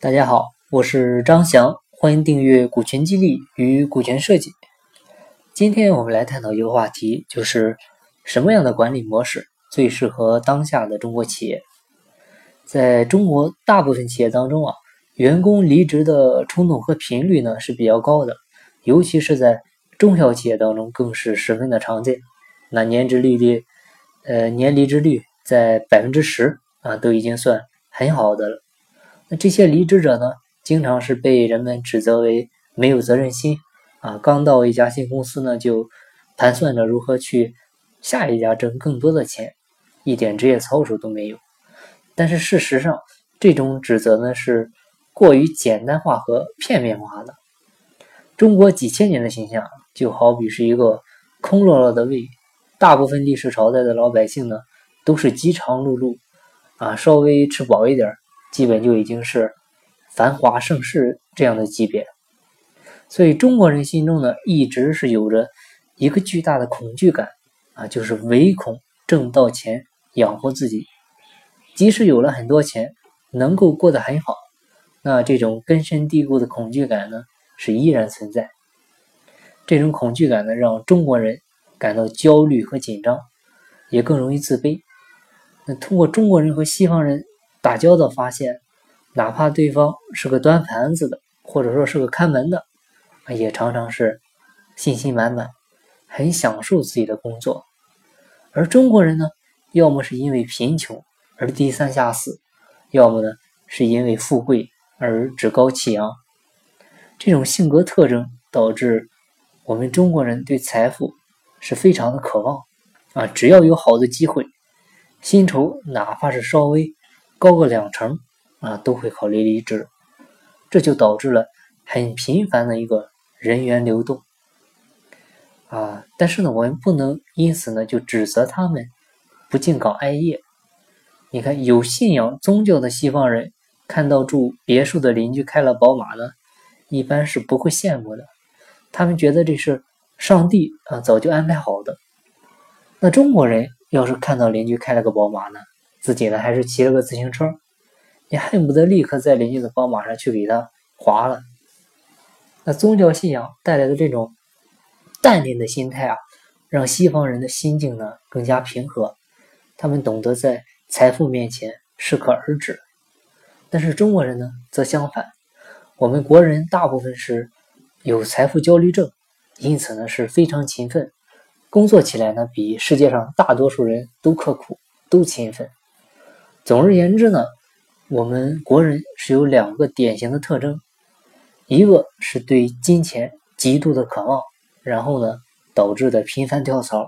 大家好，我是张翔，欢迎订阅股权激励与股权设计。今天我们来探讨一个话题，就是什么样的管理模式最适合当下的中国企业？在中国大部分企业当中啊，员工离职的冲动和频率呢是比较高的，尤其是在中小企业当中更是十分的常见。那年值利率，呃，年离职率在百分之十啊，都已经算很好的了。那这些离职者呢，经常是被人们指责为没有责任心啊，刚到一家新公司呢，就盘算着如何去下一家挣更多的钱，一点职业操守都没有。但是事实上，这种指责呢是过于简单化和片面化的。中国几千年的形象就好比是一个空落落的胃，大部分历史朝代的老百姓呢都是饥肠辘辘啊，稍微吃饱一点。基本就已经是繁华盛世这样的级别，所以中国人心中呢，一直是有着一个巨大的恐惧感啊，就是唯恐挣不到钱养活自己。即使有了很多钱，能够过得很好，那这种根深蒂固的恐惧感呢，是依然存在。这种恐惧感呢，让中国人感到焦虑和紧张，也更容易自卑。那通过中国人和西方人。打交道发现，哪怕对方是个端盘子的，或者说是个看门的，也常常是信心满满，很享受自己的工作。而中国人呢，要么是因为贫穷而低三下四，要么呢是因为富贵而趾高气扬。这种性格特征导致我们中国人对财富是非常的渴望啊！只要有好的机会，薪酬哪怕是稍微。高个两成啊，都会考虑离职，这就导致了很频繁的一个人员流动啊。但是呢，我们不能因此呢就指责他们不敬岗爱业。你看，有信仰宗教的西方人看到住别墅的邻居开了宝马呢，一般是不会羡慕的，他们觉得这是上帝啊早就安排好的。那中国人要是看到邻居开了个宝马呢？自己呢，还是骑了个自行车，你恨不得立刻在邻居的宝马上去给他划了。那宗教信仰带来的这种淡定的心态啊，让西方人的心境呢更加平和，他们懂得在财富面前适可而止。但是中国人呢，则相反，我们国人大部分是有财富焦虑症，因此呢是非常勤奋，工作起来呢比世界上大多数人都刻苦，都勤奋。总而言之呢，我们国人是有两个典型的特征，一个是对金钱极度的渴望，然后呢导致的频繁跳槽；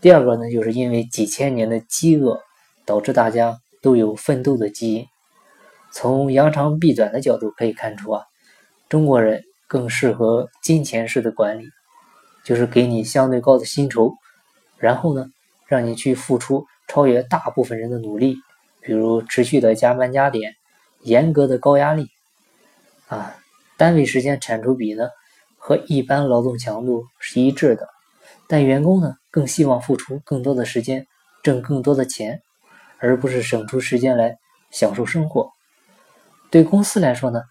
第二个呢，就是因为几千年的饥饿导致大家都有奋斗的基因。从扬长避短的角度可以看出啊，中国人更适合金钱式的管理，就是给你相对高的薪酬，然后呢让你去付出超越大部分人的努力。比如持续的加班加点，严格的高压力，啊，单位时间产出比呢和一般劳动强度是一致的，但员工呢更希望付出更多的时间，挣更多的钱，而不是省出时间来享受生活。对公司来说呢，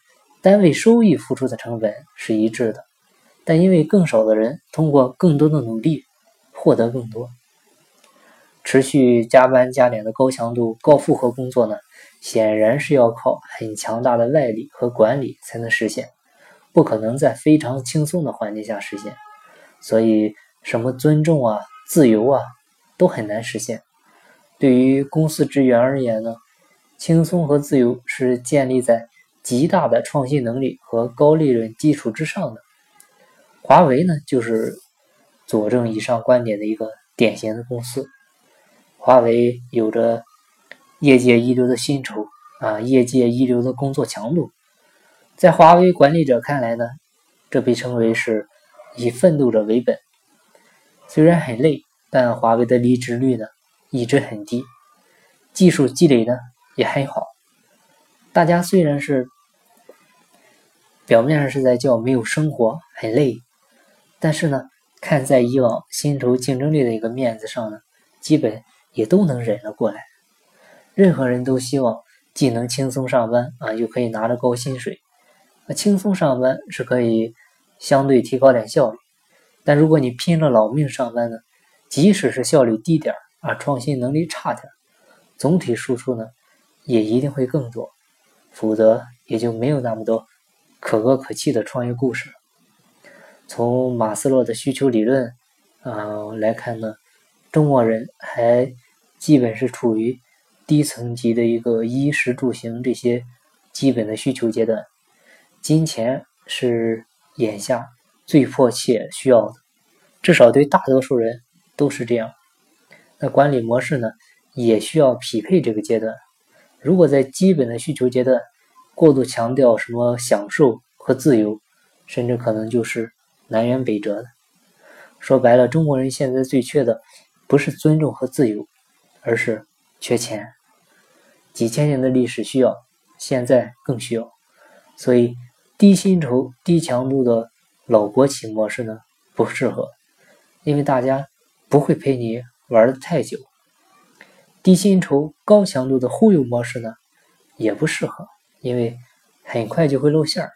单位收益付出的成本是一致的，但因为更少的人通过更多的努力获得更多。持续加班加点的高强度、高负荷工作呢，显然是要靠很强大的外力和管理才能实现，不可能在非常轻松的环境下实现。所以，什么尊重啊、自由啊，都很难实现。对于公司职员而言呢，轻松和自由是建立在极大的创新能力和高利润基础之上的。华为呢，就是佐证以上观点的一个典型的公司。华为有着业界一流的薪酬啊，业界一流的工作强度，在华为管理者看来呢，这被称为是以奋斗者为本。虽然很累，但华为的离职率呢一直很低，技术积累呢也很好。大家虽然是表面上是在叫没有生活很累，但是呢，看在以往薪酬竞争力的一个面子上呢，基本。也都能忍了过来。任何人都希望既能轻松上班啊，又可以拿着高薪水。那轻松上班是可以相对提高点效率，但如果你拼了老命上班呢，即使是效率低点啊，创新能力差点，总体输出呢也一定会更多，否则也就没有那么多可歌可泣的创业故事了。从马斯洛的需求理论啊来看呢，中国人还基本是处于。低层级的一个衣食住行这些基本的需求阶段，金钱是眼下最迫切需要的，至少对大多数人都是这样。那管理模式呢，也需要匹配这个阶段。如果在基本的需求阶段过度强调什么享受和自由，甚至可能就是南辕北辙的。说白了，中国人现在最缺的不是尊重和自由，而是缺钱。几千年的历史需要，现在更需要，所以低薪酬、低强度的老国企模式呢不适合，因为大家不会陪你玩的太久。低薪酬、高强度的忽悠模式呢也不适合，因为很快就会露馅儿。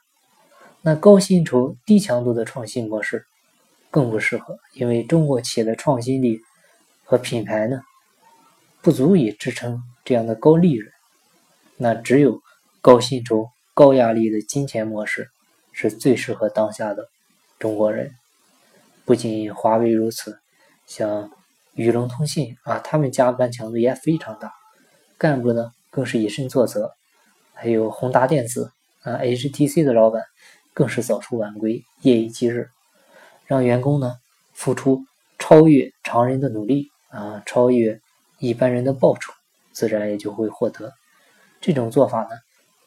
那高薪酬、低强度的创新模式更不适合，因为中国企业的创新力和品牌呢不足以支撑。这样的高利润，那只有高薪酬、高压力的金钱模式是最适合当下的中国人。不仅华为如此，像宇龙通信啊，他们加班强度也非常大，干部呢更是以身作则。还有宏达电子啊，HTC 的老板更是早出晚归，夜以继日，让员工呢付出超越常人的努力啊，超越一般人的报酬。自然也就会获得。这种做法呢，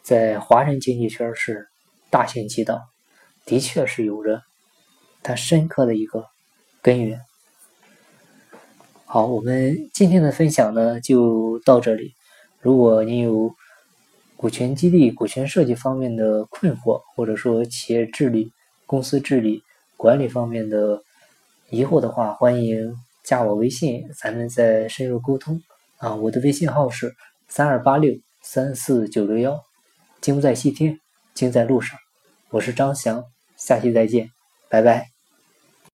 在华人经济圈是大行其道，的确是有着它深刻的一个根源。好，我们今天的分享呢就到这里。如果您有股权激励、股权设计方面的困惑，或者说企业治理、公司治理、管理方面的疑惑的话，欢迎加我微信，咱们再深入沟通。啊，我的微信号是三二八六三四九六幺，精在细听，精在路上。我是张翔，下期再见，拜拜。